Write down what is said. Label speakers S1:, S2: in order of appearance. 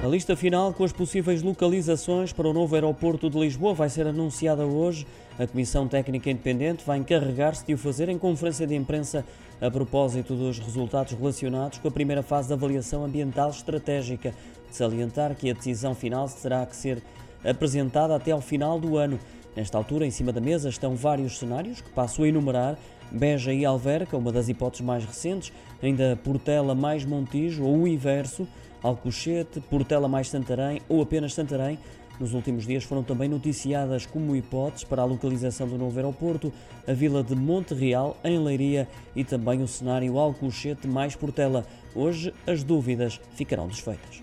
S1: A lista final com as possíveis localizações para o novo aeroporto de Lisboa vai ser anunciada hoje. A Comissão Técnica Independente vai encarregar-se de o fazer em conferência de imprensa a propósito dos resultados relacionados com a primeira fase da avaliação ambiental estratégica. De salientar que a decisão final terá que ser apresentada até ao final do ano. Nesta altura, em cima da mesa, estão vários cenários que passo a enumerar. Beja e Alverca, uma das hipóteses mais recentes, ainda Portela mais Montijo ou o inverso. Alcochete, Portela mais Santarém ou apenas Santarém. Nos últimos dias foram também noticiadas como hipóteses para a localização do novo aeroporto a vila de Monte Real, em Leiria, e também o cenário Alcochete mais Portela. Hoje as dúvidas ficarão desfeitas.